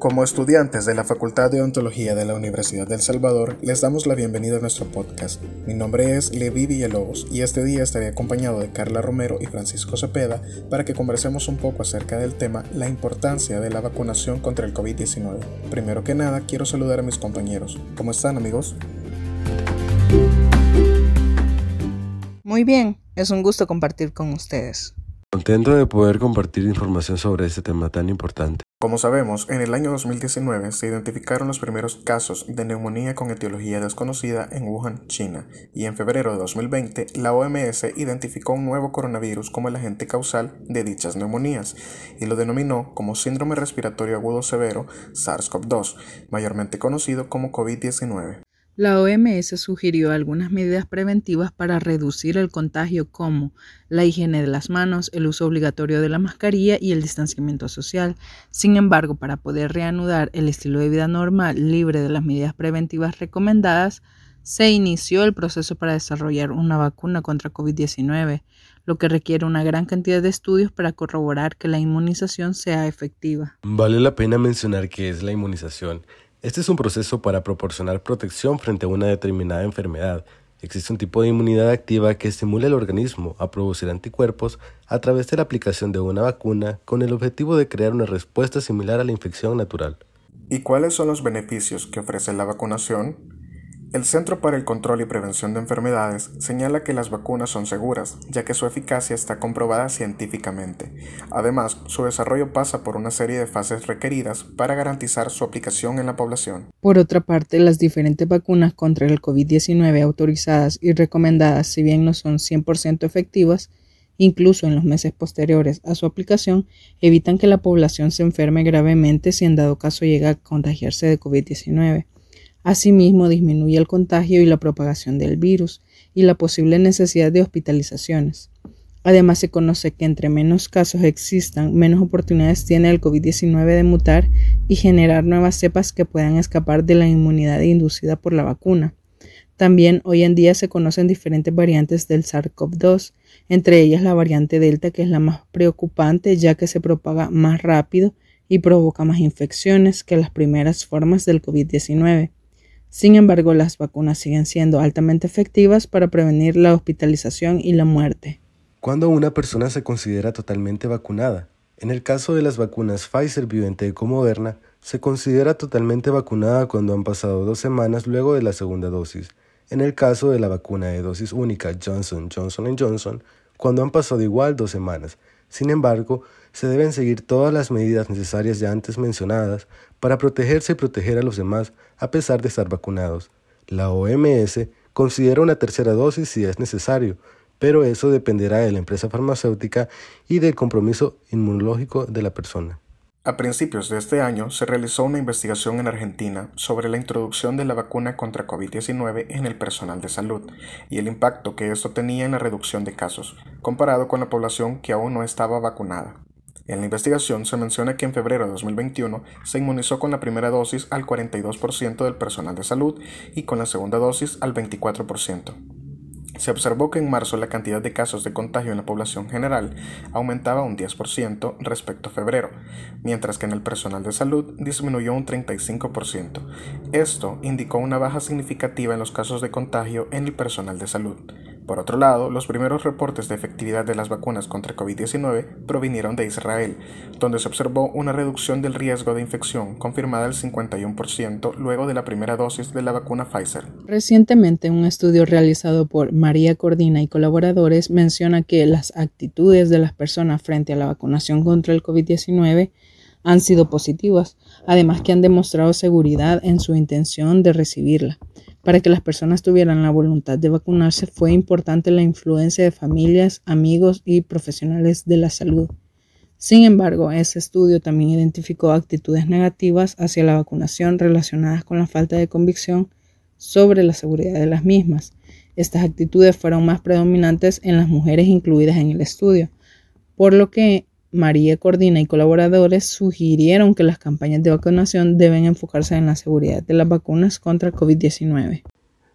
Como estudiantes de la Facultad de Ontología de la Universidad del Salvador, les damos la bienvenida a nuestro podcast. Mi nombre es Levi Villalobos y este día estaré acompañado de Carla Romero y Francisco Cepeda para que conversemos un poco acerca del tema la importancia de la vacunación contra el COVID-19. Primero que nada, quiero saludar a mis compañeros. ¿Cómo están amigos? Muy bien, es un gusto compartir con ustedes. Contento de poder compartir información sobre este tema tan importante. Como sabemos, en el año 2019 se identificaron los primeros casos de neumonía con etiología desconocida en Wuhan, China, y en febrero de 2020 la OMS identificó un nuevo coronavirus como el agente causal de dichas neumonías y lo denominó como síndrome respiratorio agudo severo SARS-CoV-2, mayormente conocido como COVID-19. La OMS sugirió algunas medidas preventivas para reducir el contagio como la higiene de las manos, el uso obligatorio de la mascarilla y el distanciamiento social. Sin embargo, para poder reanudar el estilo de vida normal libre de las medidas preventivas recomendadas, se inició el proceso para desarrollar una vacuna contra COVID-19, lo que requiere una gran cantidad de estudios para corroborar que la inmunización sea efectiva. Vale la pena mencionar qué es la inmunización. Este es un proceso para proporcionar protección frente a una determinada enfermedad. Existe un tipo de inmunidad activa que estimula al organismo a producir anticuerpos a través de la aplicación de una vacuna con el objetivo de crear una respuesta similar a la infección natural. ¿Y cuáles son los beneficios que ofrece la vacunación? El Centro para el Control y Prevención de Enfermedades señala que las vacunas son seguras, ya que su eficacia está comprobada científicamente. Además, su desarrollo pasa por una serie de fases requeridas para garantizar su aplicación en la población. Por otra parte, las diferentes vacunas contra el COVID-19 autorizadas y recomendadas, si bien no son 100% efectivas, incluso en los meses posteriores a su aplicación, evitan que la población se enferme gravemente si en dado caso llega a contagiarse de COVID-19. Asimismo, disminuye el contagio y la propagación del virus y la posible necesidad de hospitalizaciones. Además, se conoce que entre menos casos existan, menos oportunidades tiene el COVID-19 de mutar y generar nuevas cepas que puedan escapar de la inmunidad inducida por la vacuna. También hoy en día se conocen diferentes variantes del SARS-CoV-2, entre ellas la variante Delta, que es la más preocupante ya que se propaga más rápido y provoca más infecciones que las primeras formas del COVID-19. Sin embargo, las vacunas siguen siendo altamente efectivas para prevenir la hospitalización y la muerte. ¿Cuándo una persona se considera totalmente vacunada? En el caso de las vacunas Pfizer, BioNTech o Moderna, se considera totalmente vacunada cuando han pasado dos semanas luego de la segunda dosis. En el caso de la vacuna de dosis única Johnson Johnson Johnson, cuando han pasado igual dos semanas. Sin embargo, se deben seguir todas las medidas necesarias ya antes mencionadas para protegerse y proteger a los demás a pesar de estar vacunados. La OMS considera una tercera dosis si es necesario, pero eso dependerá de la empresa farmacéutica y del compromiso inmunológico de la persona. A principios de este año se realizó una investigación en Argentina sobre la introducción de la vacuna contra COVID-19 en el personal de salud y el impacto que esto tenía en la reducción de casos, comparado con la población que aún no estaba vacunada. En la investigación se menciona que en febrero de 2021 se inmunizó con la primera dosis al 42% del personal de salud y con la segunda dosis al 24%. Se observó que en marzo la cantidad de casos de contagio en la población general aumentaba un 10% respecto a febrero, mientras que en el personal de salud disminuyó un 35%. Esto indicó una baja significativa en los casos de contagio en el personal de salud. Por otro lado, los primeros reportes de efectividad de las vacunas contra COVID-19 provinieron de Israel, donde se observó una reducción del riesgo de infección confirmada al 51% luego de la primera dosis de la vacuna Pfizer. Recientemente, un estudio realizado por María Cordina y colaboradores menciona que las actitudes de las personas frente a la vacunación contra el COVID-19 han sido positivas, además que han demostrado seguridad en su intención de recibirla. Para que las personas tuvieran la voluntad de vacunarse fue importante la influencia de familias, amigos y profesionales de la salud. Sin embargo, ese estudio también identificó actitudes negativas hacia la vacunación relacionadas con la falta de convicción sobre la seguridad de las mismas. Estas actitudes fueron más predominantes en las mujeres incluidas en el estudio, por lo que María Cordina y colaboradores sugirieron que las campañas de vacunación deben enfocarse en la seguridad de las vacunas contra COVID-19.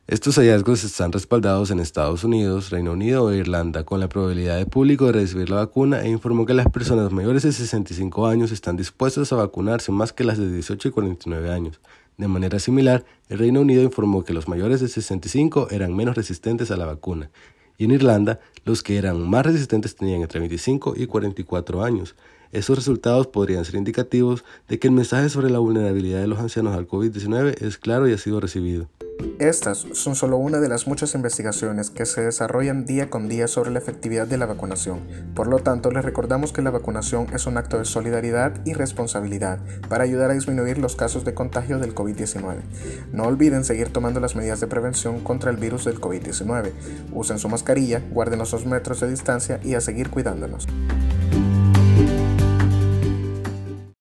Estos hallazgos están respaldados en Estados Unidos, Reino Unido e Irlanda con la probabilidad de público de recibir la vacuna e informó que las personas mayores de 65 años están dispuestas a vacunarse más que las de 18 y 49 años. De manera similar, el Reino Unido informó que los mayores de 65 eran menos resistentes a la vacuna y en Irlanda los que eran más resistentes tenían entre 25 y 44 años. Estos resultados podrían ser indicativos de que el mensaje sobre la vulnerabilidad de los ancianos al COVID-19 es claro y ha sido recibido. Estas son solo una de las muchas investigaciones que se desarrollan día con día sobre la efectividad de la vacunación. Por lo tanto, les recordamos que la vacunación es un acto de solidaridad y responsabilidad para ayudar a disminuir los casos de contagio del COVID-19. No olviden seguir tomando las medidas de prevención contra el virus del COVID-19. Usen su mascarilla, guarden los dos metros de distancia y a seguir cuidándonos.